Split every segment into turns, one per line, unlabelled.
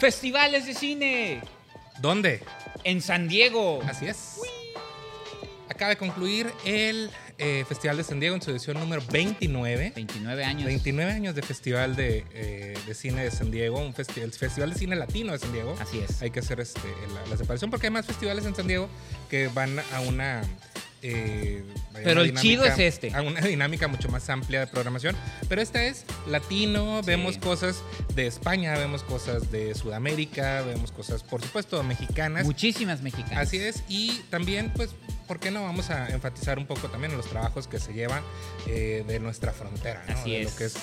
Festivales de cine
¿Dónde?
en San Diego.
Así es. Acaba de concluir el eh, Festival de San Diego en su edición número 29.
29 años.
29 años de Festival de, eh, de Cine de San Diego, un festi- el Festival de Cine Latino de San Diego.
Así es.
Hay que hacer este, la, la separación porque hay más festivales en San Diego que van a una... eh,
Pero el chido es este.
A una dinámica mucho más amplia de programación. Pero esta es latino, vemos cosas de España, vemos cosas de Sudamérica, vemos cosas, por supuesto, mexicanas.
Muchísimas mexicanas.
Así es, y también, pues, ¿por qué no vamos a enfatizar un poco también en los trabajos que se llevan eh, de nuestra frontera, ¿no?
Así
de
es.
lo que es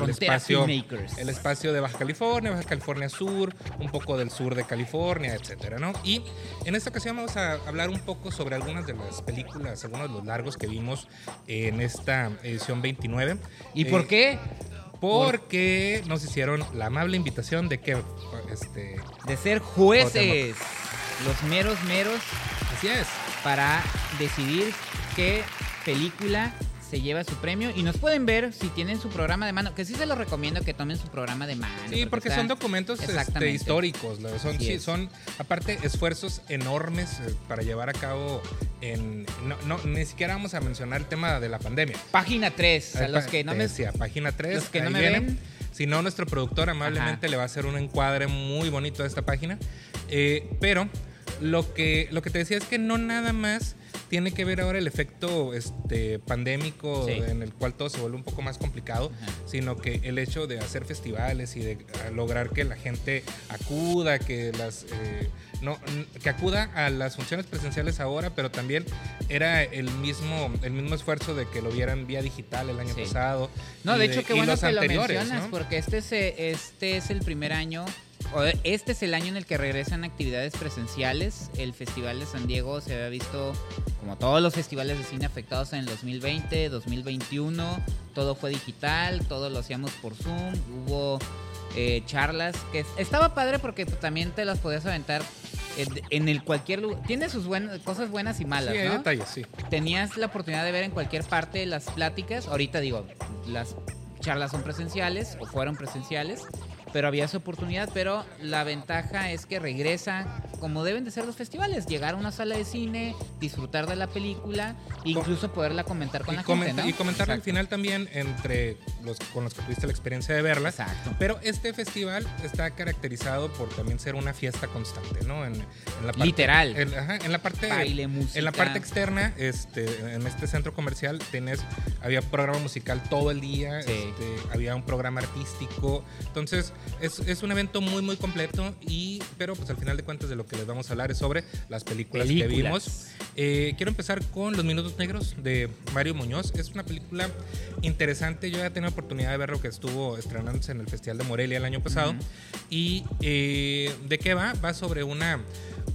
el, espacio,
Filmmakers.
el espacio de Baja California, Baja California Sur, un poco del sur de California, etcétera, ¿no? Y en esta ocasión vamos a hablar un poco sobre algunas de las películas, algunos de los largos que vimos en esta edición 29.
¿Y
Eh,
por qué?
Porque nos hicieron la amable invitación de que, este,
De ser jueces. Los meros meros
así es,
para decidir qué película se lleva su premio. Y nos pueden ver si tienen su programa de mano. Que sí se los recomiendo que tomen su programa de mano.
Sí, porque
está-
son documentos este, históricos. Son, sí, son, aparte, esfuerzos enormes eh, para llevar a cabo en... No, no, ni siquiera vamos a mencionar el tema de la pandemia.
Página 3. A los que no me.
decía, página 3.
los que no me ven.
Si no, nuestro productor amablemente
Ajá.
le va a hacer un encuadre muy bonito de esta página. Eh, pero lo que, lo que te decía es que no nada más tiene que ver ahora el efecto este, pandémico
Sí.
en el cual todo se vuelve un poco más complicado,
Ajá.
sino que el hecho de hacer festivales y de eh, lograr que la gente acuda, que las... eh, no, que acuda a las funciones presenciales ahora, pero también era el mismo, el mismo esfuerzo de que lo vieran vía digital el año
Sí.
pasado.
No, de hecho, qué bueno que lo mencionas,
¿no?
porque este es, eh, este es el primer año, este es el año en el que regresan actividades presenciales. El Festival de San Diego se había visto, como todos los festivales de cine afectados en el 2020, 2021, todo fue digital, todo lo hacíamos por Zoom, hubo eh, charlas, que es- estaba padre porque también te las podías aventar en, en el cualquier lugar. Tiene sus buenas, cosas buenas y malas,
Sí, hay
¿no?
detalles, sí.
tenías la oportunidad de ver en cualquier parte las pláticas. Ahorita digo, las charlas son presenciales o fueron presenciales, pero había esa oportunidad. Pero la ventaja es que regresa como deben de ser los festivales: llegar a una sala de cine, disfrutar de la película, incluso poderla comentar con
Y,
la
comenta-
gente. ¿no?
y comentar al final también entre los con los que tuviste la experiencia de verlas.
Exacto.
Pero este festival está caracterizado por también ser una fiesta constante, ¿no? En, en la parte,
Literal.
En, ajá, en la parte
Baile, música.
En la parte externa, este, en este centro comercial, tenés, había programa musical todo el día,
Sí.
este, había un programa artístico. Entonces, es, es un evento muy, muy completo. Y, pero, pues al final de cuentas, de lo que les vamos a hablar es sobre las películas, que vimos. Eh, quiero empezar con Los Minutos Negros de Mario Muñoz. Es una película interesante. Yo ya tenía oportunidad de verlo que estuvo estrenándose en el Festival de Morelia el año pasado. ¿Y eh, de qué va? Va sobre una,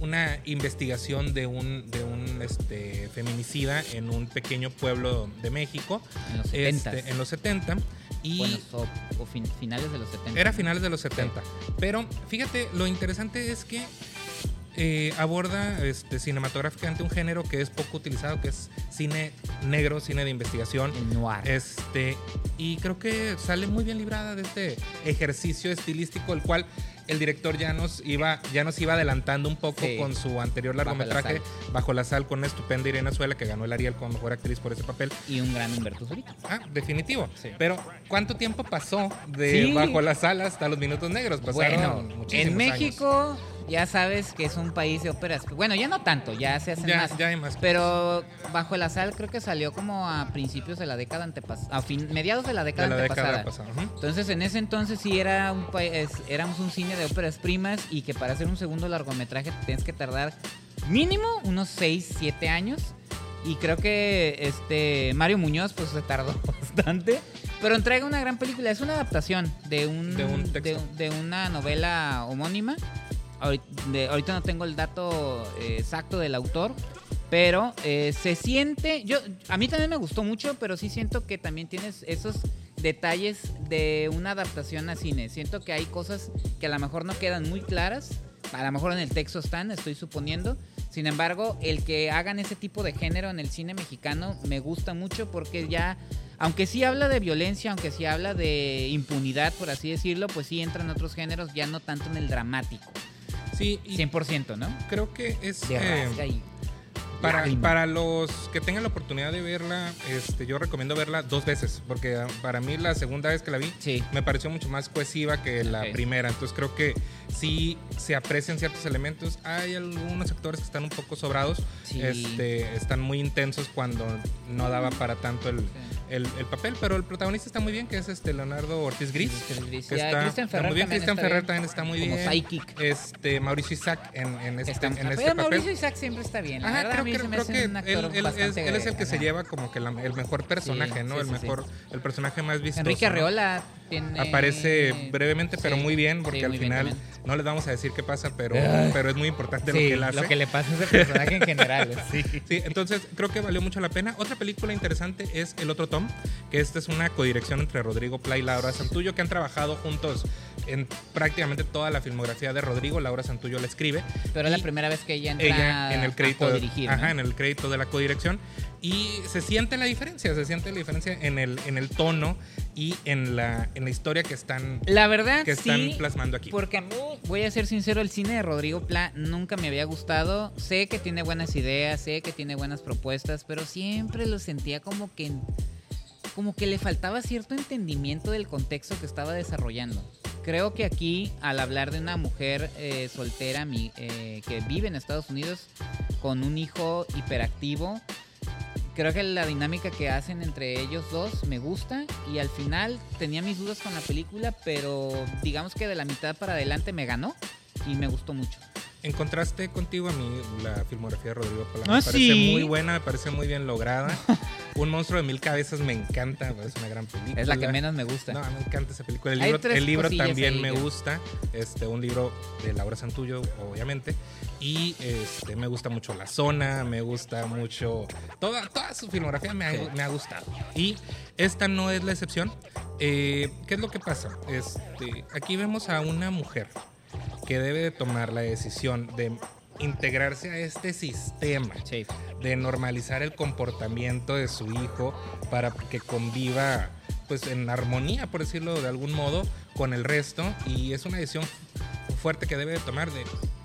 una investigación de un, de un este, feminicida en un pequeño pueblo de México.
En los 70.
este, en los 70. Y
Bueno, o, o fin- finales de los 70.
era finales de los 70. Pero fíjate, lo interesante es que eh, aborda este, cinematográficamente un género que es poco utilizado, que es cine negro, cine de investigación.
Noir.
Este, y creo que sale muy bien librada de este ejercicio estilístico, el cual el director ya nos iba, ya nos iba adelantando un poco
Sí.
con su anterior
Bajo la
largometraje, Bajo la sal, con una estupenda Irene Azuela, que ganó el Ariel como mejor actriz por ese papel.
Y un gran Humberto Zurita.
Ah, definitivo.
Sí.
Pero, ¿cuánto tiempo pasó de
Sí.
Bajo la sal hasta los minutos negros? Pasaron
Bueno,
muchísimos
en México ya sabes que es un país de óperas. Bueno, ya no tanto, ya se hacen
Ya,
más.
ya hay más.
Pero Bajo la Sal creo que salió como a principios de la década antepasada, a fin, mediados de la
de
década
la
antepasada.
década pasada. Ujú.
Entonces en ese entonces sí era un éramos un cine de óperas primas y que para hacer un segundo largometraje tienes que tardar mínimo unos 6, 7 años. Y creo que este Mario Muñoz pues se tardó bastante. Pero entrega una gran película. Es una adaptación de un,
De un texto.
de- de una novela homónima. Ahorita, no tengo el dato eh, exacto del autor. Pero eh, se siente. Yo, a mí también me gustó mucho, pero sí siento que también tienes esos detalles de una adaptación a cine. Siento que hay cosas que a lo mejor no quedan muy claras. A lo mejor en el texto están, estoy suponiendo. Sin embargo, el que hagan ese tipo de género en el cine mexicano me gusta mucho porque ya aunque sí habla de violencia, aunque sí habla de impunidad, por así decirlo, pues sí entra en otros géneros, ya no tanto en el dramático.
Sí, y
100%, ¿no?
creo que es...
De
eh,
rasga y
Para, los que tengan la oportunidad de verla, este, yo recomiendo verla dos veces, porque ah, para mí la segunda vez que la vi
Sí.
me pareció mucho más cohesiva que la primera. Entonces creo que sí se aprecian ciertos elementos. Hay algunos actores que están un poco sobrados,
Sí.
este, están muy intensos cuando no daba para tanto el,
Sí.
el- el papel, pero el protagonista está muy bien, que es este Leonardo Ortiz Gris. Que
Ya,
está,
Christian
está
Ferrer
muy bien.
está
Ferrer
bien.
también está muy
Como
bien.
Psychic.
Este, Mauricio Isaac en, en este,
Está-
en este papel.
Mauricio Isaac siempre está bien. La
Ajá,
verdad, a
creo,
mí
que-
se me
creo
hace
que
un
él,
actor
él es,
bastante,
él es el que se lleva como que la- el mejor personaje,
Sí,
¿no?
sí,
el
sí,
mejor, el personaje más vistoso.
Enrique. Arreola tiene...
Aparece brevemente, pero
Sí,
muy bien, porque
sí,
al
bien
final no les vamos a decir qué pasa, pero, pero es muy importante lo que él hace.
le pasa a ese personaje en general. sí.
Sí, entonces creo que valió mucho la pena. Otra película interesante es El Otro Tom, que esta es una codirección entre Rodrigo Pla y Laura Santullo, que han trabajado juntos en prácticamente toda la filmografía de Rodrigo. Laura Santullo la escribe.
Pero es la primera vez que ella entra
ella en el crédito
a
ajá, en el crédito de la codirección y se siente la diferencia se siente la diferencia en el en el tono y en la en la historia que están
La verdad,
que están
sí,
plasmando aquí
porque a mí, voy a ser sincero, el cine de Rodrigo Pla nunca me había gustado. Sé que tiene buenas ideas, sé que tiene buenas propuestas, pero siempre lo sentía como que como que le faltaba cierto entendimiento del contexto que estaba desarrollando. Creo que aquí, al hablar de una mujer eh, soltera mi- eh, que vive en Estados Unidos con un hijo hiperactivo, creo que la dinámica que hacen entre ellos dos me gusta y al final tenía mis dudas con la película, pero digamos que de la mitad para adelante me ganó y me gustó mucho.
En contraste contigo a mí la filmografía de Rodrigo Pla
Ah,
me parece
¿sí?
muy buena me parece muy bien lograda un monstruo de mil cabezas me encanta es una gran película
Es la que menos me gusta.
No, me encanta esa película. El
Hay
libro,
tres
el libro también
ahí
me gusta. Este, un libro de Laura Santullo, obviamente. Y este, me gusta mucho La Zona, me gusta mucho. Toda, toda su filmografía me ha,
Sí.
me ha gustado. Y esta no es la excepción. Eh, ¿Qué es lo que pasa? Este, aquí vemos a una mujer que debe de tomar la decisión de integrarse a este sistema
Sí.
de normalizar el comportamiento de su hijo para que conviva pues en armonía, por decirlo de algún modo, con el resto y es una decisión fuerte que debe de tomar de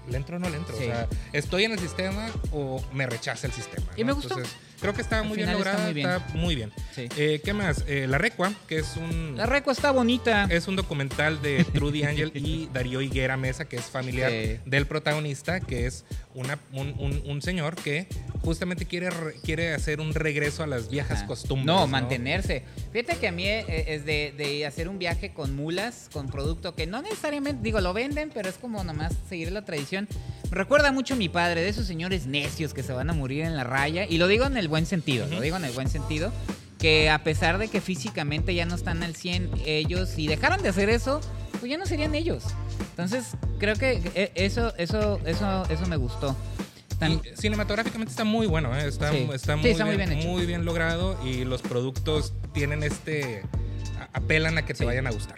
¿le entro o no le entro?
Sí.
O sea, ¿estoy en el sistema o me rechaza el sistema?
Y
¿no?
me gustó.
Entonces, creo que está
Al
muy bien
final está
lograda,
muy bien.
está muy bien.
Sí.
Eh, ¿Qué más? Eh, La Recua, que es un...
La recua está bonita.
Es un documental de Trudy Angel y Darío Higuera Mesa, que es familiar
Sí.
del protagonista, que es una, un, un- un señor que justamente quiere, re- quiere hacer un regreso a las viejas
Ajá.
costumbres.
No, mantenerse. Fíjate que a mí eh, es de, de hacer un viaje con mulas, con producto que no necesariamente, digo, lo venden, pero es como nomás seguir la tradición. Recuerda mucho a mi padre, de esos señores necios que se van a morir en la raya. Y lo digo en el buen sentido, lo digo en el buen sentido. Que a pesar de que físicamente ya no están al 100 ellos, si dejaran de hacer eso, pues ya no serían ellos. Entonces, creo que eh, eso, eso, eso, eso me gustó. Tan-
cinematográficamente está muy bueno, ¿eh? está,
Sí.
está,
Sí,
muy,
está muy
bien,
bien hecho.
muy bien logrado y los productos tienen este... apelan a que te
Sí.
vayan a gustar.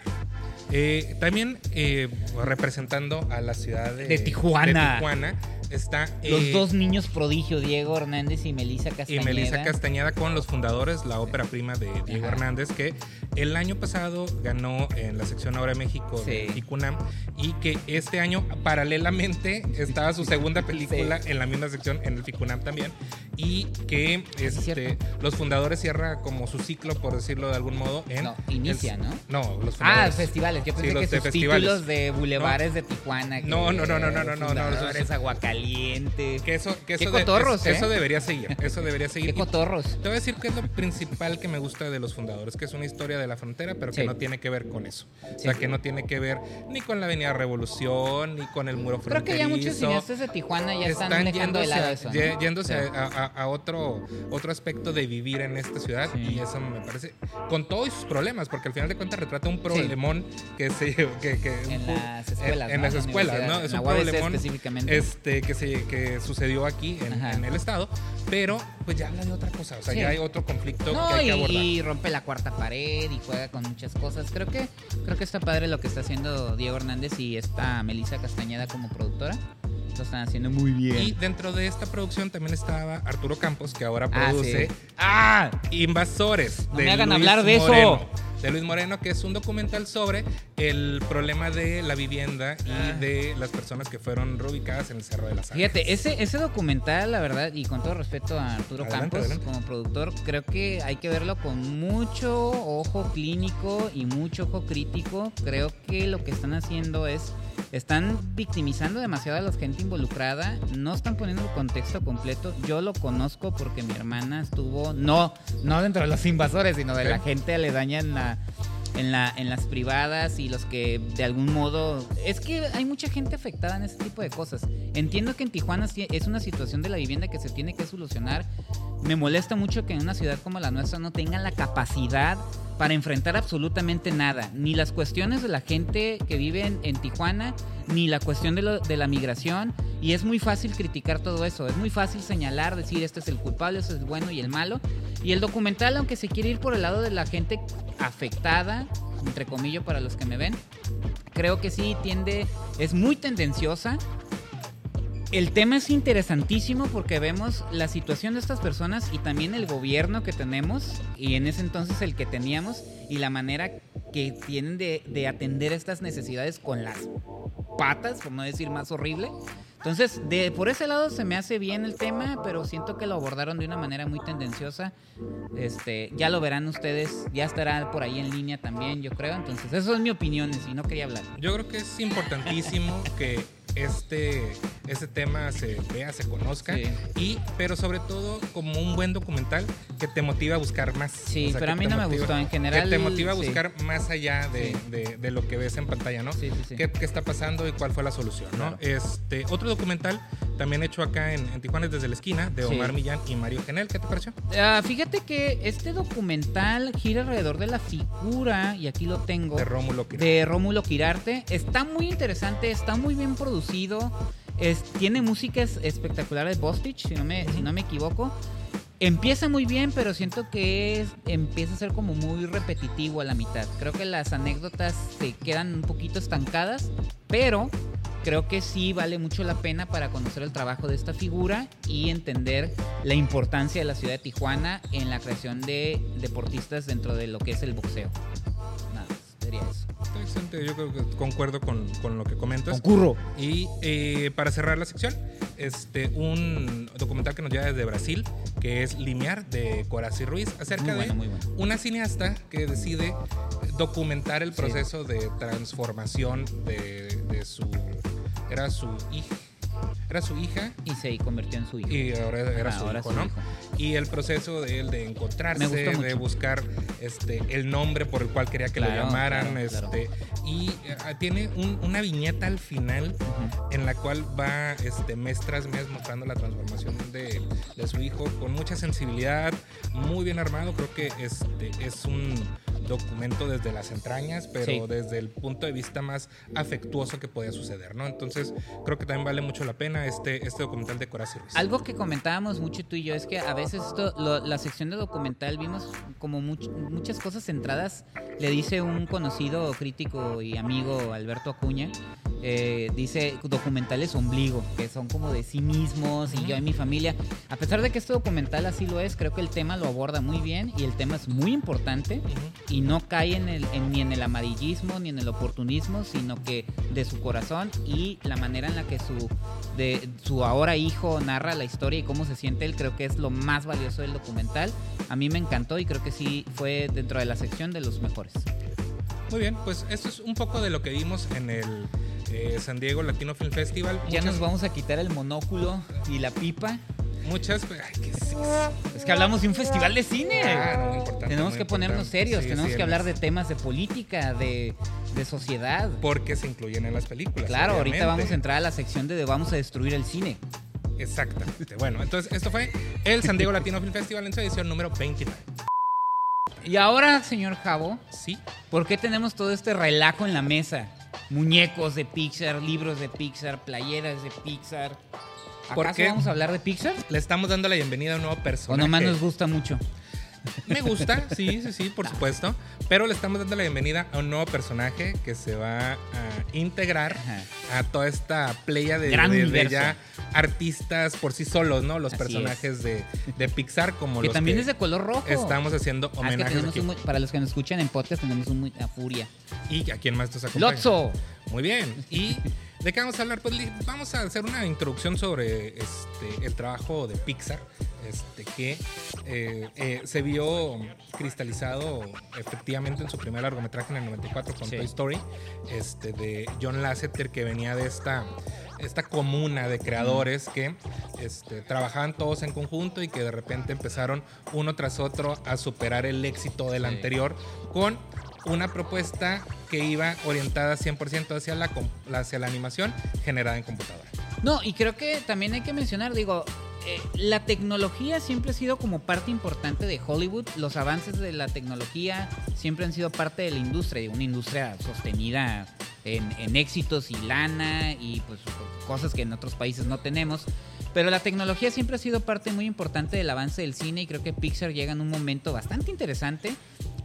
Eh, también eh, representando a la ciudad de,
De Tijuana.
de Tijuana está...
Los
eh,
dos niños prodigio, Diego Hernández y Melissa
y
Castañeda.
Melissa Castañeda con los fundadores, la ópera prima de Diego
Ajá.
Hernández, que el año pasado ganó en la sección Ahora México de
Sí.
Ticunam y que este año paralelamente estaba su segunda película en la misma sección en el Ficunam también y que este,
cierto.
los fundadores cierra como su ciclo, por decirlo de algún modo, en...
No, inicia,
el-
¿no?
No, los
Ah,
fundadores.
festivales. Yo
Sí,
pensé
los
que
de
sus
festivales.
títulos de bulevares de Tijuana. que
No, no, no, no, no, no, no, no,
fundadores,
esos- Que eso, que
Qué
eso, de-
cotorros,
es-
¿eh?
eso debería seguir, eso debería seguir.
Qué
Y
cotorros.
Te voy a decir qué es lo principal que me gusta de los fundadores, que es una historia de la frontera, pero que
Sí.
no tiene que ver con eso. O sea, que no tiene que ver ni con la Avenida Revolución, ni con el muro
Creo que ya muchos
fronterizo.
cineastas de Tijuana ya están, dejando de
yéndose,
lado
a,
eso.
ye-
¿no?
yéndose
Sí.
a, a- a otro, otro aspecto de vivir en esta ciudad y eso me parece, con todos sus problemas, porque al final de cuentas retrata un problemón que se... Que, que-
En las escuelas.
en, en
¿no?
las
la
escuelas, ¿no? Es un problemón
específicamente.
este, que, se, que sucedió aquí en, en el estado, pero pues ya habla de otra cosa, o sea,
Sí.
ya hay otro conflicto
No,
que hay
y,
que abordar.
y rompe la cuarta pared y juega con muchas cosas. Creo que creo que está padre lo que está haciendo Diego Hernández y está Melissa Castañeda como productora. lo están haciendo muy bien.
Y dentro de esta producción también estaba Arturo Campos, que ahora
Ah,
produce
sí. ¡Ah!
Invasores.
No me hagan hablar de eso.
De Luis Moreno, que es un documental sobre el problema de la vivienda y
Ah.
de las personas que fueron reubicadas en el Cerro de las Alas.
Fíjate, ese, ese documental, la verdad, y con todo respeto a Arturo
Adelante,
Campos
adelante.
como productor, creo que hay que verlo con mucho ojo clínico y mucho ojo crítico. Creo que lo que están haciendo es, están victimizando demasiado a la gente involucrada, no están poniendo el contexto completo. Yo lo conozco porque mi hermana estuvo, no, no dentro de los invasores, sino de la gente aledaña en la en, en las privadas y los que de algún modo... Es que hay mucha gente afectada en ese tipo de cosas. Entiendo que en Tijuana es una situación de la vivienda que se tiene que solucionar. Me molesta mucho que en una ciudad como la nuestra no tengan la capacidad para enfrentar absolutamente nada. Ni las cuestiones de la gente que vive en, Tijuana, ni la cuestión de la migración. Y es muy fácil criticar todo eso. Es muy fácil señalar, decir este es el culpable, este es el bueno y el malo. Y el documental, aunque se quiere ir por el lado de la gente afectada, entre comillas para los que me ven, creo que sí tiende, es muy tendenciosa. El tema es interesantísimo porque vemos la situación de estas personas y también el gobierno que tenemos y en ese entonces el que teníamos y la manera que tienen de, de atender estas necesidades con las patas, por no decir más horrible. Entonces, de, por ese lado se me hace bien el tema, pero siento que lo abordaron de una manera muy tendenciosa. Este, ya lo verán ustedes, ya estará por ahí en línea también, yo creo. Entonces, eso es mi opinión, y no quería hablar.
Yo creo que es importantísimo que este, este tema se vea, se conozca,
Sí.
y, pero sobre todo como un buen documental que te motiva a buscar más.
Sí,
O sea,
pero a mí no me gustó. En general,
Que te motiva a
sí.
buscar más allá de,
Sí.
de- de lo que ves en pantalla, ¿no?
Sí, sí, sí.
¿Qué, qué está pasando y cuál fue la solución, ¿no?
Claro.
Este, otro documental también hecho acá en, en Tijuana es desde la esquina, de. Omar Millán y Mario Genel. ¿Qué te pareció?
Ah, fíjate que este documental gira alrededor de la figura, y aquí lo tengo,
De Rómulo Quirarte.
de Rómulo Quirarte. Está muy interesante, está muy bien producido. Es, tiene músicas espectaculares de Bostich, si no me, si no me equivoco. Empieza muy bien, pero siento que empieza a ser como muy repetitivo a la mitad. Creo que las anécdotas se quedan un poquito estancadas, pero creo que sí vale mucho la pena para conocer el trabajo de esta figura y entender la importancia de la ciudad de Tijuana en la creación de deportistas dentro de lo que es el boxeo. Sería eso.
Está excelente, Yo creo que concuerdo con, con lo que comentas.
Concurro.
Y eh, para cerrar la sección, este, un documental que nos llega desde Brasil, que es Limiar, de Corazzi Ruiz, acerca
Muy bueno,
de
muy bueno.
una cineasta que decide documentar el
Sí.
proceso de transformación de, de su... Era su hija. Era su hija
Y se convirtió en su hijo.
y ahora era
Ah,
su
ahora
hijo,
su
¿no?
hijo.
Y el proceso de él de encontrarse, de buscar este, el nombre por el cual quería que lo
Claro,
llamaran.
claro, claro.
este, Y eh, tiene un- una viñeta al final en la cual va este, mes tras mes mostrando la transformación de, de su hijo con mucha sensibilidad, muy bien armado. Creo que este, es un documento desde las entrañas, pero
Sí.
desde el punto de vista más afectuoso que podía suceder, ¿no? Entonces, creo que también vale mucho la pena este, este documental de Ruiz.
Algo que comentábamos mucho tú y yo es que a veces esto, lo- la sección de documental vimos como much- muchas cosas centradas. Le dice un conocido crítico y amigo Alberto Acuña, eh, dice documentales ombligo, que son como de sí mismos y yo y mi familia. A pesar de que este documental así lo es, creo que el tema lo aborda muy bien y el tema es muy importante
Ujú.
y no cae en el, en- ni en el amarillismo ni en el oportunismo, sino que de su corazón y la manera en la que su, de, su ahora hijo narra la historia y cómo se siente él, creo que es lo más valioso del documental. A mí me encantó y creo que sí fue dentro de la sección de los mejores.
Muy bien, pues esto es un poco de lo que vimos en el eh, San Diego Latino Film Festival.
Ya
Muchas-
nos vamos a quitar el monóculo y la pipa.
Muchas. Ay, ¿qué es eso?
Es que hablamos de un festival de cine.
Ah, no, muy importante,
tenemos
muy
que ponernos
importante.
serios,
Sí,
tenemos
sí,
que hablar de temas de política, de, de sociedad.
Porque se incluyen en las películas.
Claro, ahorita vamos a entrar a la sección de, de vamos a destruir el cine.
Exactamente. Bueno, entonces esto fue el San Diego Latino Film Festival en su edición número 29.
Y ahora, señor Javo,
Sí.
¿por qué tenemos todo este relajo en la mesa? Muñecos de Pixar, libros de Pixar, playeras de Pixar.
¿Por
¿Acaso
qué?
vamos a hablar de Pixar?
Le estamos dando la bienvenida a un nuevo
¿O
personaje.
nomás nos gusta mucho?
Me gusta, sí, sí, sí, por supuesto. Pero le estamos dando la bienvenida a un nuevo personaje que se va a integrar a toda esta playa de, de, ya artistas por sí solos, ¿no? Los personajes de, Pixar, como
que
los
también es de color rojo.
Estamos haciendo
ah,
homenajes.
para los que nos escuchan en podcast, tenemos un a Furia.
¿Y a quién más nos acompaña?
¡Lotso!
Muy bien. Y ¿De qué vamos a hablar? Pues vamos a hacer una introducción sobre este, el trabajo de Pixar, este, que eh, eh, se vio cristalizado efectivamente en su primer largometraje en el 94 con Toy Story, este, de John Lasseter, que venía de esta, esta comuna de creadores que este, trabajaban todos en conjunto y que de repente empezaron uno tras otro a superar el éxito del anterior con una propuesta que iba orientada 100% hacia la, hacia la animación generada en computadora.
No, y creo que también hay que mencionar, digo, eh, la tecnología siempre ha sido como parte importante de Hollywood. Los avances de la tecnología siempre han sido parte de la industria, de una industria sostenida en, en éxitos y lana y pues cosas que en otros países no tenemos. Pero la tecnología siempre ha sido parte muy importante del avance del cine y creo que Pixar llega en un momento bastante interesante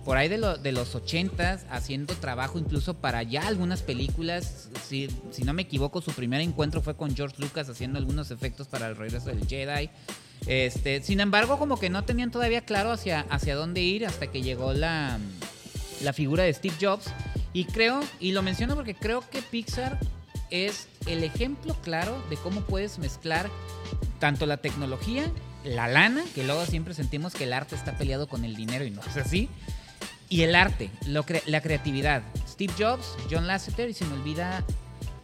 por ahí de, los 80 haciendo trabajo incluso para ya algunas películas. Si, si, no me equivoco, su primer encuentro fue con George Lucas haciendo algunos efectos para el regreso del Jedi. Este, sin embargo, como que no tenían todavía claro hacia, hacia dónde ir hasta que llegó la, la figura de Steve Jobs. Y creo, y lo menciono porque creo que Pixar es el ejemplo claro de cómo puedes mezclar tanto la tecnología, la lana, que luego siempre sentimos que el arte está peleado con el dinero y no es así, y el arte, la creatividad. Steve Jobs, John Lasseter y se me olvida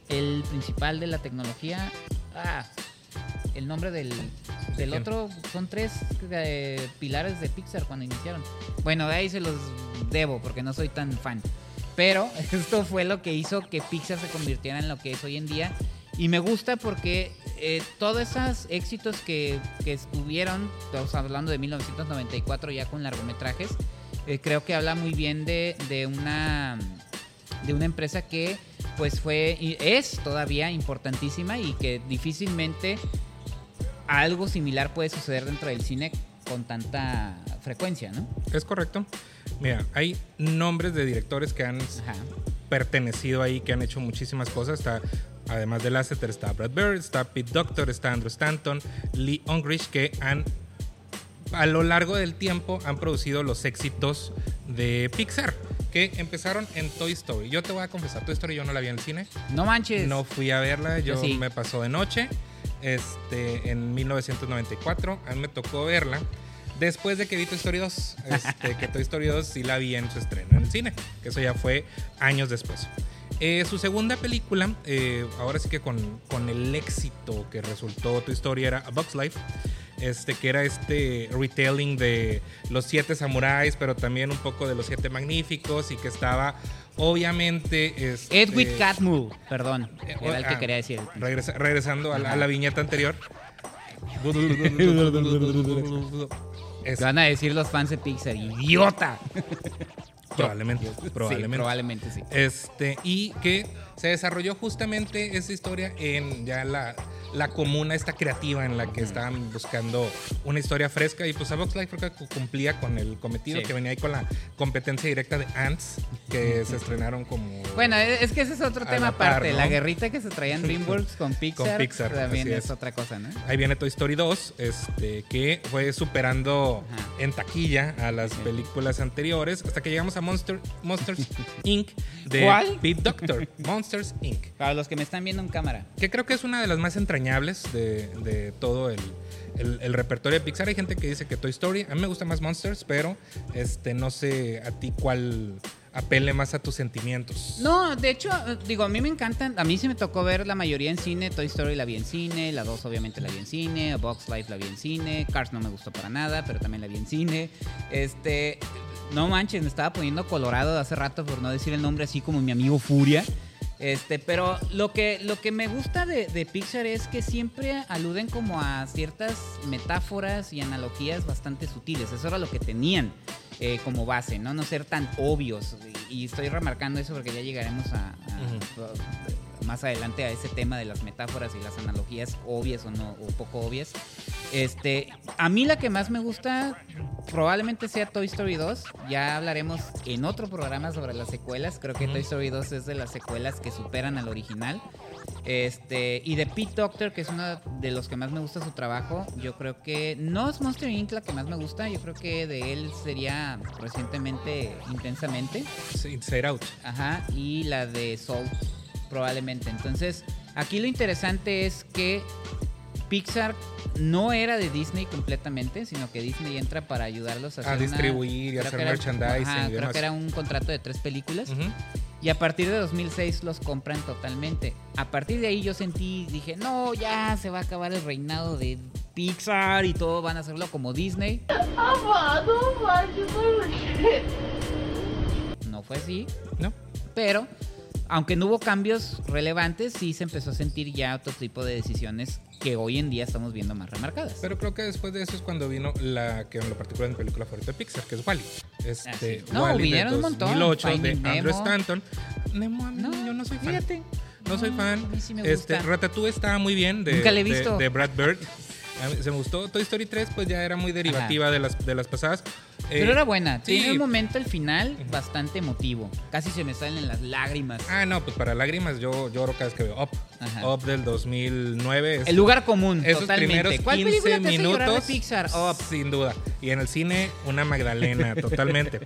el principal de la tecnología. Ah, el nombre del, del otro son tres eh, pilares de Pixar cuando iniciaron. Bueno, de ahí se los debo porque no soy tan fan. Pero esto fue lo que hizo que Pixar se convirtiera en lo que es hoy en día. Y me gusta porque eh, todos esos éxitos que, que estuvieron, estamos hablando de 1994 ya con largometrajes, eh, creo que habla muy bien de, una de una empresa que pues fue y es todavía importantísima y que difícilmente algo similar puede suceder dentro del cine con tanta frecuencia, ¿no?
Es correcto. Mira, hay nombres de directores que han pertenecido ahí, que han hecho muchísimas cosas. Está, además de Lasseter, está Brad Bird, está Pete Doctor, está Andrew Stanton, Lee Ungrich, que han a lo largo del tiempo han producido los éxitos de Pixar que empezaron en Toy Story. Yo te voy a confesar, Toy Story yo no la vi en el cine.
No manches.
No fui a verla, yo me pasó de noche. Este, en 1994, a mí me tocó verla después de que vi Toy Story 2. Este, que Toy Story 2 sí la vi en su estreno en el cine, que eso ya fue años después. Eh, su segunda película, eh, ahora sí que con, con el éxito que resultó Toy Story era A Bug's Life este, que era este retelling de los siete samuráis, pero también un poco de los siete magníficos y que estaba obviamente... Este,
Edwin Catmull, perdón, era el que ah, quería decir.
regresando a la, viñeta anterior.
Van a decir los fans de Pixar, idiota.
Probablemente, probablemente.
probablemente sí.
Este, y que se desarrolló justamente esa historia en ya la, la comuna esta creativa en la que estaban buscando una historia fresca. Y pues a Vox Life creo que cumplía con el cometido que venía ahí con la competencia directa de Ants que se estrenaron como
bueno es que ese es otro tema aparte la guerrita que se traían DreamWorks con Pixar, con Pixar también es. otra cosa ¿no?
ahí viene Toy Story 2 este que fue superando en taquilla a las películas anteriores hasta que llegamos a Monster Monsters Inc. de
¿Cuál?
Pete Doctor Monsters Inc
para los que me están viendo en cámara
que creo que es una de las más entrañables de, de todo el, el, repertorio de Pixar. Hay gente que dice que Toy Story. A mí me gusta más Monsters, pero este no sé a ti cuál apele más a tus sentimientos.
No, de hecho, digo, a mí me encantan. A mí sí me tocó ver la mayoría en cine. Toy Story la vi en cine. La 2 obviamente la vi en cine. Box Life la vi en cine. Cars no me gustó para nada, pero también la vi en cine. Este, no manches, me estaba poniendo colorado hace rato por no decir el nombre así como mi amigo Furia. Este, pero lo que, lo que me gusta de, Pixar es que siempre aluden como a ciertas metáforas y analogías bastante sutiles. Eso era lo que tenían eh, como base, ¿no? No ser tan obvios. Y, estoy remarcando eso porque ya llegaremos a, más adelante a ese tema de las metáforas y las analogías obvias o no o poco obvias. Este, a mí la que más me gusta probablemente sea Toy Story 2. Ya hablaremos en otro programa sobre las secuelas. Creo que. Toy Story 2 es de las secuelas que superan al original. Este, y de Pete Doctor, que es uno de los que más me gusta su trabajo, yo creo que no es Monster Inc. la que más me gusta, yo creo que de él sería recientemente Intensamente,
Inside Out.
ajá, y la de Soul, probablemente. Entonces, aquí lo interesante es que Pixar no era de Disney completamente, sino que Disney entra para ayudarlos a,
A
hacer una-
distribuir y
creo
hacer merchandising
ajá,
y
creo
demás.
que era un contrato de tres películas. Y a partir de 2006 los compran totalmente. A partir de ahí yo sentí, dije, no, ya se va a acabar el reinado de Pixar y todo van a hacerlo como Disney. No fue así,
¿No?
pero aunque no hubo cambios relevantes, sí se empezó a sentir ya otro tipo de decisiones que hoy en día estamos viendo más remarcadas.
Pero creo que después de eso es cuando vino la que en lo particular mi película favorita de Pixar, que es Wally. Este,
Ah. No,
Wall-E
vinieron
de
un montón.
2008 de Andrew. Stanton. Nemo, mí, yo no soy fan.
Fíjate.
No soy fan.
A mí sí me
este. Ratatouille estaba muy bien de,
Nunca la he visto.
de Brad Bird. A mí se me gustó. Toy Story 3 pues ya era muy derivativa de las, de las pasadas. Eh,
Pero era buena.
sí.
Tiene un momento el final bastante emotivo. Casi se me salen las lágrimas.
Ah, no, pues para lágrimas yo lloro cada vez que veo Up.
Ajá.
Up del 2009. es-
El lugar común,
esos
totalmente.
primeros
¿Cuál
15
película te hace
minutos,
llorar de Pixar? Oh,
sin duda. Y en el cine, una Magdalena, totalmente.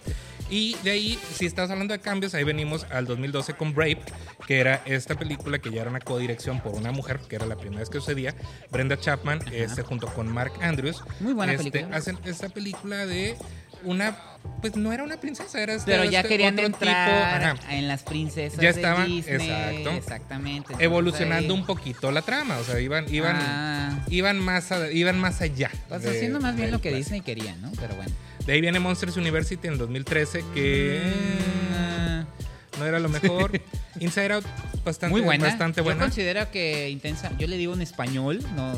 Y de ahí, si estás hablando de cambios, ahí venimos al 2012 con Brave, que era esta película que ya era una codirección por una mujer, que era la primera vez que sucedía. Brenda Chapman, este, junto con Mark Andrews.
Muy buena
este,
película.
Hacen esta película de una, pues no era una princesa, era este,
Pero ya querían
otro
entrar
tipo,
en las princesas
Ya
de
estaban,
Disney.
exacto.
Exactamente.
Evolucionando
ahí-
un poquito la trama, o sea, iban, iban,
Ah,
iban más, a- iban más allá.
pues
de-
haciendo más bien lo que
clásico.
Disney quería, ¿no? Pero bueno.
De ahí viene Monsters University en 2013, que
Mm,
no era lo mejor. Inside Out, bastante,
muy buena.
bastante
Yo
buena.
considero que intensa. Yo le digo en español, no.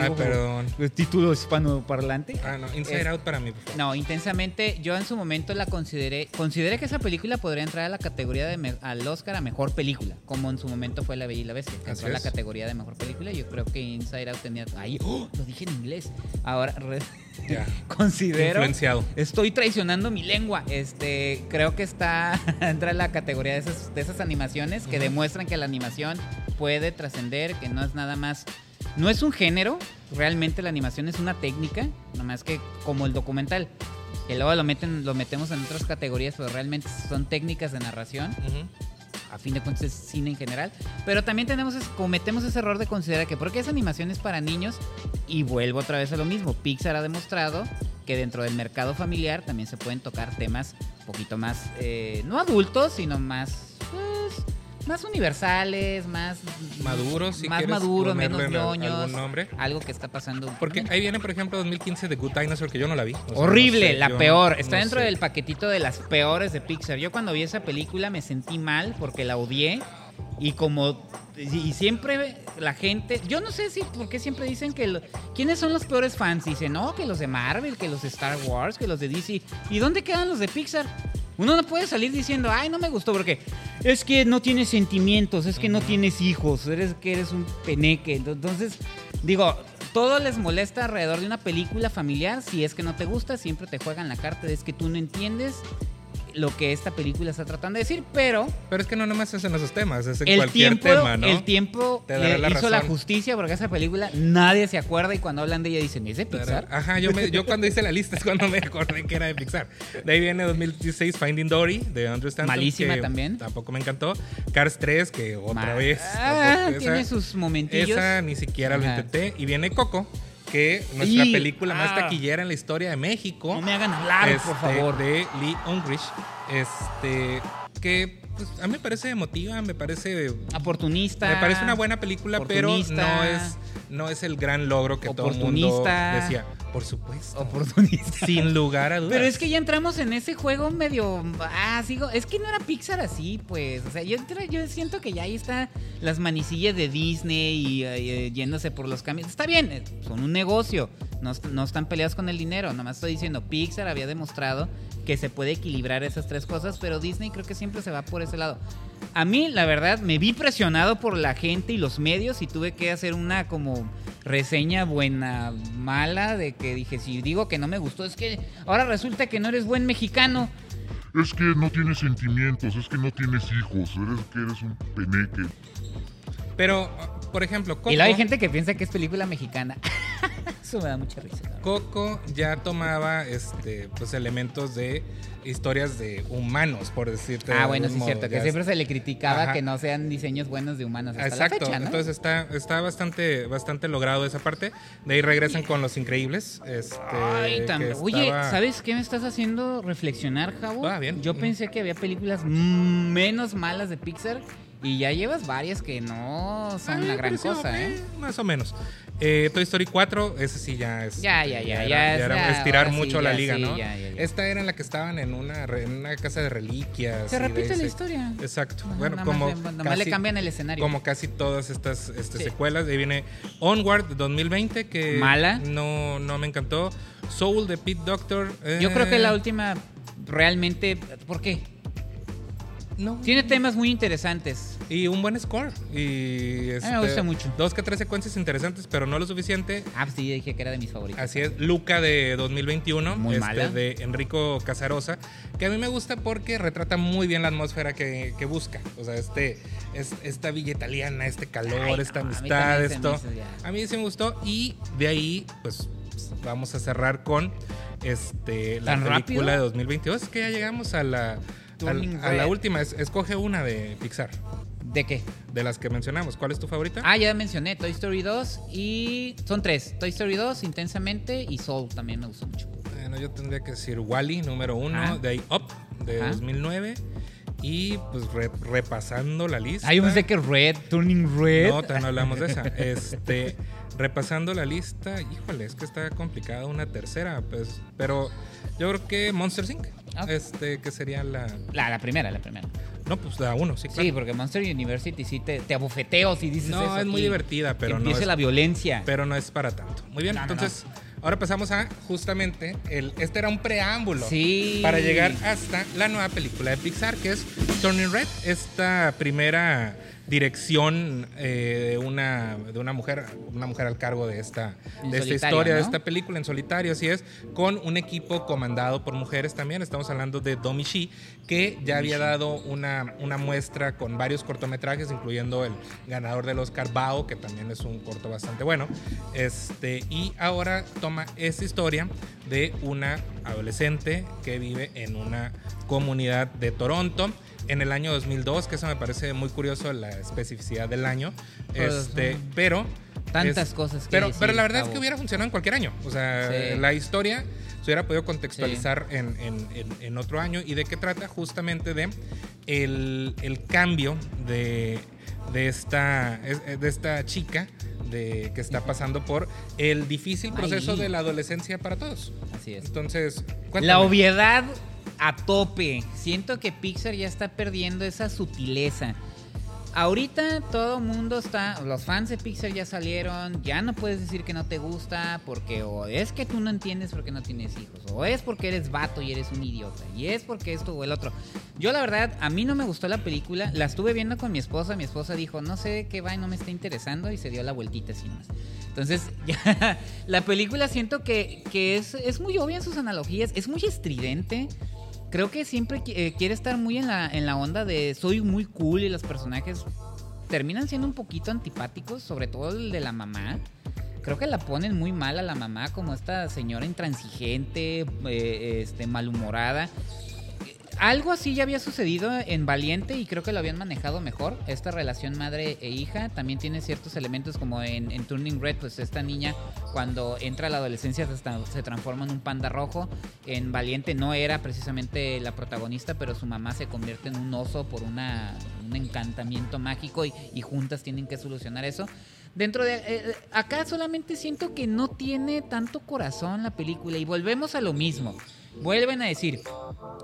Ah, perdón.
título hispanoparlante.
Ah, no, Inside
Es-
Out para mí, por favor.
No, intensamente. Yo en su momento la consideré. Consideré que esa película podría entrar a la categoría de me- al Oscar a mejor película, como en su momento fue La Bella y la Bestia, que
Así
entró a la categoría de mejor película. Yo creo que Inside Out tenía. Ahí, ¡oh! lo dije en inglés. Ahora re- considero.
Influenciado.
Estoy traicionando mi lengua. Este, creo que está entra en la categoría de esas, de esas animaciones que demuestran que la animación puede trascender, que no es nada más, no es un género, realmente la animación es una técnica, nada más que como el documental. Que luego lo meten, lo metemos en otras categorías, pero realmente son técnicas de narración a fin de cuentas es cine en general. Pero también tenemos cometemos ese error de considerar que porque es animación es para niños y vuelvo otra vez a lo mismo. Pixar ha demostrado que dentro del mercado familiar también se pueden tocar temas un poquito más, eh, no adultos, sino más, pues, más universales, más
Maduros, si
más maduros, menos ñoños. Algo que está pasando.
Porque ahí viene, por ejemplo, 2015 de Good Dinosaur, que yo no la vi. O sea,
Horrible,
no sé,
la peor.
no
Está dentro
sé.
del paquetito de las peores de Pixar. Yo cuando vi esa película me sentí mal porque la odié. Y como. Y siempre la gente. Yo no sé si. ¿Por qué siempre dicen que. lo- ¿Quiénes son los peores fans? Dicen, no, que los de Marvel, que los de Star Wars, que los de DC. ¿Y dónde quedan los de Pixar? Uno no puede salir diciendo, ay, no me gustó porque es que no tienes sentimientos, es que no tienes hijos, eres que eres un peneque. Entonces, digo, todo les molesta alrededor de una película familiar. Si es que no te gusta, siempre te juegan la carta de es que tú no entiendes lo que esta película está tratando de decir, pero
Pero es que no nomás es en esos temas, es en
el
cualquier
tiempo,
tema, ¿no?
el tiempo
Te dará
le
la
hizo la justicia porque esa película nadie se acuerda y cuando hablan de ella dicen, ¿es de Pixar?
Ajá, yo, me- yo cuando hice la lista es cuando me acordé que era de Pixar. De ahí viene 2016 Finding Dory de Andrew Stanton.
Malísima
que
también.
Tampoco me encantó. Cars 3, que otra vez.
Ah,
tampoco-
tiene
esa,
sus momentillos.
esa ni siquiera lo intenté. Y viene Coco, que nuestra
Y-
película más
ah.
taquillera en la historia de México.
No me hagan hablar, por
este,
favor.
De Lee Ungrich. Este. Que pues, a mí me parece emotiva, me parece.
Oportunista.
Me parece una buena película, pero no es, no es el gran logro que todo el mundo decía. Por supuesto.
Oportunista.
Sin lugar a dudas.
Pero es que ya entramos en ese juego medio. Ah, sigo. Es que no era Pixar así, pues. O sea, yo, yo siento que ya ahí está las manecillas de Disney y eh, yéndose por los caminos. Está bien, eh, son un negocio. No, no están peleados con el dinero. Nomás estoy diciendo, Pixar había demostrado que se puede equilibrar esas tres cosas, pero Disney creo que siempre se va por ese lado. A mí, la verdad, me vi presionado por la gente y los medios y tuve que hacer una como reseña buena, mala, de que dije, si digo que no me gustó, es que ahora resulta que no eres buen mexicano.
Es que no tienes sentimientos, es que no tienes hijos, eres que eres un peneque.
Pero, por ejemplo, Coco,
Y luego hay gente que piensa que es película mexicana. Eso me da mucha risa.
Coco ya tomaba este, pues, elementos de historias de humanos, por decirte. de
Ah, bueno, sí es cierto, que
Ya
siempre se le criticaba
Ajá.
que no sean diseños buenos de humanos hasta
Exacto,
la fecha, ¿no?
entonces está, está bastante, bastante logrado esa parte. De ahí regresan con Los Increíbles. Este,
Ay, tam-
que
Oye, ¿sabes qué me estás haciendo reflexionar, Javo?
Ah, bien.
Yo pensé que había películas menos malas de Pixar y ya llevas varias que no son
Ah,
la gran cosa, ¿eh?
Más o menos. Eh, Toy Story 4, ese sí ya es.
Ya, ya, ya,
era-
ya es-
era
ya,
estirar
ahora sí,
mucho la
ya,
liga,
sí,
¿no?
ya, ya, ya.
Esta era en la que estaban en una, en una casa de reliquias.
Se repite la historia.
Exacto. Bueno, como.
más le- nada más le cambian el escenario.
Como casi todas estas este,
Sí.
secuelas. Ahí viene Onward de 2020, que.
Mala.
No, no me encantó. Soul de Pete Doctor.
Yo creo que
eh,
la última realmente... ¿Por qué?
No.
Tiene temas muy interesantes.
Y un buen score. Y este,
me gusta mucho.
Dos que tres secuencias interesantes, pero no lo suficiente.
Ah, pues sí, dije que era de mis favoritos.
Así es, Luca de 2021,
Muy
este,
mala.
de Enrico Casarosa, que a mí me gusta porque retrata muy bien la atmósfera que, que busca. O sea, este, es, esta villa italiana, este calor,
Ay, no,
esta amistad, esto. A mí sí me gustó y de ahí, pues, vamos a cerrar con este, la
¿Tan
película
rápido?
de 2022. Es que ya llegamos a la,
Turning
a la última. Es- escoge una de Pixar,
¿De qué?
de las que mencionamos. ¿Cuál es tu favorita?
Ah, ya mencioné Toy Story 2 y son tres. Toy Story 2, Intensamente y Soul también me gustó mucho.
Bueno, yo tendría que decir Wally, número uno,
Ajá.
de ahí Up, de
Ajá.
2009. Y pues re- repasando la lista.
Ah, yo pensé que Red, Turning Red.
No, no hablamos de esa. Este, repasando la lista, híjole, es que está complicada una tercera, pues, pero yo creo que Monster Inc.
Ah.
Este, que sería la.
La, la primera, la primera.
No, pues la uno, sí, claro.
Sí, porque Monster University sí te, te abofeteo si dices
No,
eso
es muy divertida, pero
que
no
empiece
es-
la violencia.
pero no es para tanto. Muy bien,
No, no,
entonces, ahora pasamos a justamente el. Este era un preámbulo.
Sí.
Para llegar hasta la nueva película de Pixar, que es Turning Red, esta primera dirección eh, de una de una mujer una mujer al cargo de esta
En
de esta historia de esta película en solitario así es con un equipo comandado por mujeres también. Estamos hablando de Domi Shi que ya había dado una, una muestra con varios cortometrajes incluyendo el ganador del Oscar Bao que también es un corto bastante bueno. Este y ahora toma esta historia de una adolescente que vive en una comunidad de Toronto en el año 2002, que eso me parece muy curioso la especificidad del año.
Pues,
este, pero
tantas cosas que
Pero,
decir,
pero la verdad es que hubiera funcionado en cualquier año. O sea,
Sí.
la historia se hubiera podido contextualizar en, en- en- en otro año. ¿Y de qué trata? Justamente de el, el cambio de, de esta, es- de esta chica de, que está pasando por el difícil proceso
Ay.
de la adolescencia para todos.
Así es.
Entonces, cuéntame.
La obviedad a tope. Siento que Pixar ya está perdiendo esa sutileza. Ahorita todo mundo está, los fans de Pixar ya salieron, ya no puedes decir que no te gusta porque o es que tú no entiendes porque no tienes hijos, o es porque eres vato y eres un idiota, y es porque esto o el otro. Yo la verdad, a mí no me gustó la película, la estuve viendo con mi esposa, mi esposa dijo, no sé qué va y no me está interesando y se dio la vueltita así más. Entonces, ya, la película siento que, que es, es muy obvia en sus analogías, es muy estridente. Creo que siempre eh, quiere estar muy en la, en la onda de soy muy cool y los personajes terminan siendo un poquito antipáticos, sobre todo el de la mamá. Creo que la ponen muy mal a la mamá, como esta señora intransigente, eh, este, malhumorada. Algo así ya había sucedido en Valiente y creo que lo habían manejado mejor. Esta relación madre e hija también tiene ciertos elementos como en, Turning Red, pues esta niña cuando entra a la adolescencia se, transforma en un panda rojo. En Valiente no era precisamente la protagonista, pero su mamá se convierte en un oso por un encantamiento mágico y, y juntas tienen que solucionar eso. Dentro de... eh, eh, acá solamente siento que no tiene tanto corazón la película y volvemos a lo mismo. Vuelven a decir,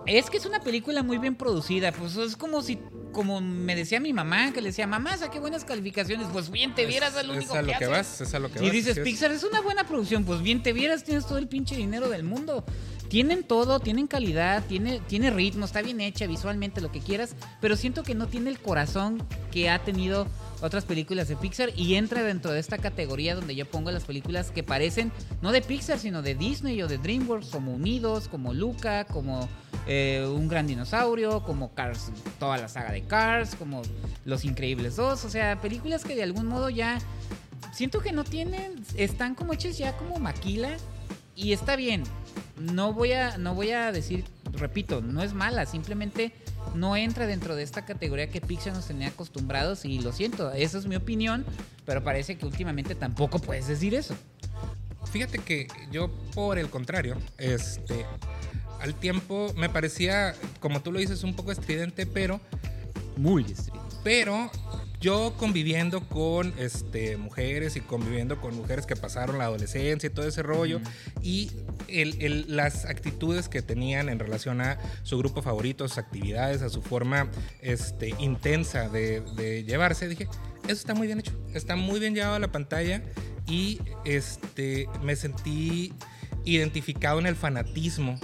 es que es una película muy bien producida. Pues es como si como me decía mi mamá, que le decía, mamá, saqué buenas calificaciones. Pues bien, te vieras al
Es a lo
que,
que vas, es a lo que
Y
vas.
dices,
así es.
Pixar es una buena producción. Pues bien, te vieras, tienes todo el pinche dinero del mundo. Tienen todo, tienen calidad, tiene, tiene ritmo, está bien hecha visualmente, lo que quieras. Pero siento que no tiene el corazón que ha tenido otras películas de Pixar y entra dentro de esta categoría donde yo pongo las películas que parecen no de Pixar, sino de Disney o de DreamWorks, como Unidos, como Luca, como eh, Un Gran Dinosaurio, como Cars, toda la saga de Cars, como Los Increíbles 2. O sea, películas que de algún modo ya siento que no tienen, están como hechas ya como maquila y está bien. No voy a, no voy a decir, repito, no es mala, simplemente no entra dentro de esta categoría que Pixar nos tenía acostumbrados y lo siento, esa es mi opinión, pero parece que últimamente tampoco puedes decir eso.
Fíjate que yo, por el contrario, este, al tiempo me parecía, como tú lo dices, un poco estridente, pero,
Muy estricto.
pero yo conviviendo con este, mujeres y conviviendo con mujeres que pasaron la adolescencia y todo ese rollo, y el- el- las actitudes que tenían en relación a su grupo favorito, sus actividades, a su forma este, intensa de, de llevarse, dije, eso está muy bien hecho, está muy bien llevado a la pantalla y este, me sentí identificado en el fanatismo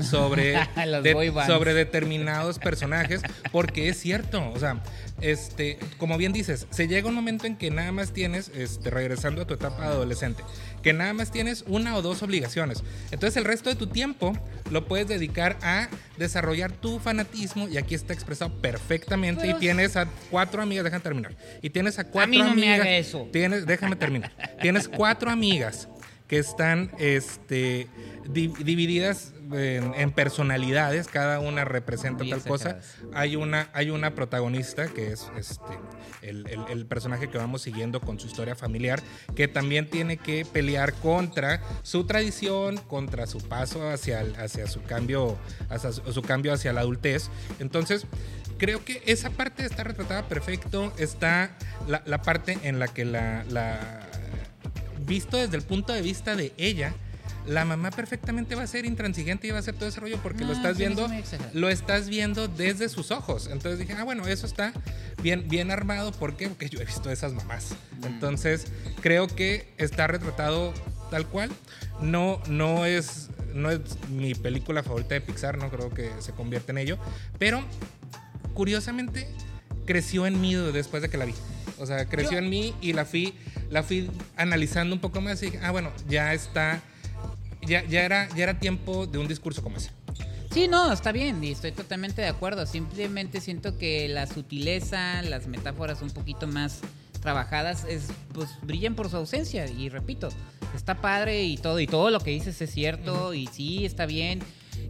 sobre, de- sobre determinados personajes, porque es cierto, o sea, este, como bien dices, se llega un momento en que nada más tienes, este, regresando a tu etapa adolescente, que nada más tienes una o dos obligaciones. Entonces el resto de tu tiempo lo puedes dedicar a desarrollar tu fanatismo y aquí está expresado perfectamente
Pero
y tienes a cuatro amigas, déjame terminar, y tienes a cuatro
mí no me
amigas,
haga eso.
tienes, déjame terminar, tienes cuatro amigas que están este, di- divididas en, en personalidades, cada una representa tal cosa. Hay una, hay una protagonista que es este, el, el- el personaje que vamos siguiendo con su historia familiar, que también tiene que pelear contra su tradición, contra su paso hacia, el- hacia su cambio, hacia su, su cambio hacia la adultez. Entonces, creo que esa parte está retratada perfecto. Está la, la parte en la que la, la- visto desde el punto de vista de ella, la mamá perfectamente va a ser intransigente y va a hacer todo ese rollo porque lo estás viendo, lo estás viendo desde sus ojos. Entonces dije, ah, bueno, eso está bien, bien armado. ¿Por qué? Porque yo he visto esas mamás.
Mm.
Entonces, creo que está retratado tal cual. No, no es, no es mi película favorita de Pixar, no creo que se convierta en ello. Pero, curiosamente, creció en mí después de que la vi. O sea, creció
Yo-
en mí y la fui, la fui analizando un poco más y dije, ah, bueno, ya está, ya, ya, era, ya era tiempo de un discurso como ese.
Sí, no, está bien y estoy totalmente de acuerdo. Simplemente siento que la sutileza, las metáforas un poquito más trabajadas, es, pues brillan por su ausencia. Y repito, está padre y todo, y todo lo que dices es cierto, y sí, está bien.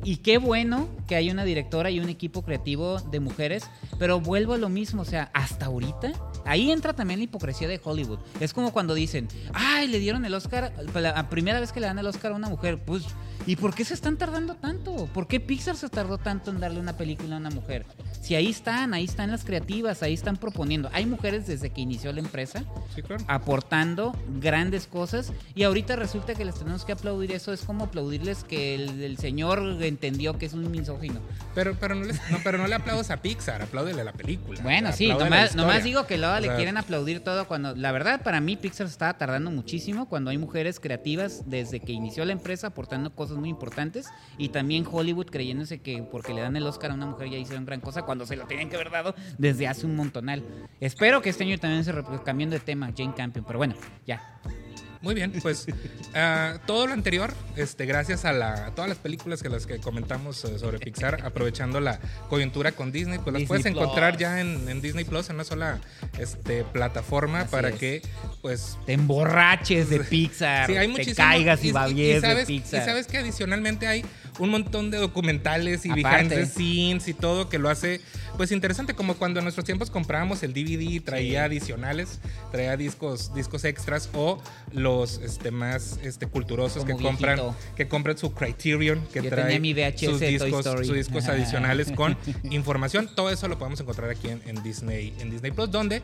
Y qué bueno que hay una directora y un equipo creativo de mujeres, pero vuelvo a lo mismo, o sea, hasta ahorita, ahí entra también la hipocresía de Hollywood. Es como cuando dicen, ay, le dieron el Oscar, la primera vez que le dan el Oscar a una mujer, pues, ¿y por qué se están tardando tanto? ¿Por qué Pixar se tardó tanto en darle una película a una mujer? Si ahí están, ahí están las creativas, ahí están proponiendo. Hay mujeres desde que inició la empresa
Sí, claro.
aportando grandes cosas y ahorita resulta que les tenemos que aplaudir eso es como aplaudirles que el, el señor entendió que es un misógino
Pero, pero, no, les- no, pero no le aplaudas a Pixar, apláudele a la película.
bueno sí nomás, nomás digo que luego
O
le quieren aplaudir todo cuando la verdad para mí Pixar se estaba tardando muchísimo cuando hay mujeres creativas desde que inició la empresa aportando cosas muy importantes. Y también Hollywood creyéndose que porque le dan el Oscar a una mujer ya hicieron gran cosa cuando se lo tenían que haber dado desde hace un montonal. Espero que este año también se cambiando de tema Jane Campion pero bueno ya
Muy bien, pues ah, todo lo anterior, este, gracias a, la, a todas las películas que las que comentamos eh, sobre Pixar, aprovechando la coyuntura con Disney, pues las puedes encontrar ya en, en Disney Plus, en una sola este, plataforma
Así
para
es.
que, pues,
te emborraches de Pixar,
Sí, hay
te caigas y,
y sabes,
de
y
Pixar.
sabes que adicionalmente hay un montón de documentales y
Aparte.
behind the scenes y todo que lo hace pues interesante como cuando en nuestros tiempos comprábamos el DVD traía
Sí.
adicionales traía discos discos extras o los este más este culturosos que
Como
compran
viejito.
que compran su Criterion que
Yo
trae
mi VHS
sus discos sus discos adicionales con información todo eso lo podemos encontrar aquí en, en Disney en Disney Plus donde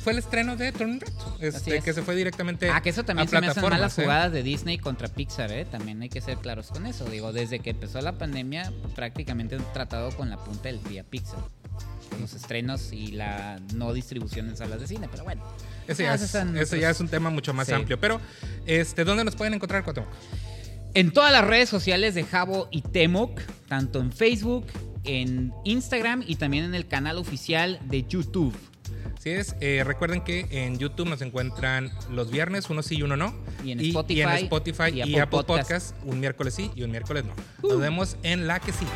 fue el estreno de Turning Red este
es.
que se fue directamente
Ah, que eso también
a
se me hacen malas
¿eh?
jugadas de Disney contra Pixar, ¿eh? También hay que ser claros con eso. Digo, desde que empezó la pandemia, prácticamente han tratado con la punta del pie a Pixar. con los estrenos y la no distribución en salas de cine, pero bueno.
Ese ya,
Ah,
es, ese ya es un tema mucho más
Sí.
amplio. Pero, este, ¿dónde nos pueden encontrar, Cuauhtémoc?
En todas las redes sociales de Jabo y Temoc, tanto en Facebook, en Instagram y también en el canal oficial de YouTube.
Así es, eh, recuerden que en YouTube nos encuentran los viernes, uno sí y uno no.
Y en
y en
Spotify
Spotify y,
y
Apple,
Apple
Podcast.
Podcast.
un miércoles sí y un miércoles no. Nos vemos en la que sí.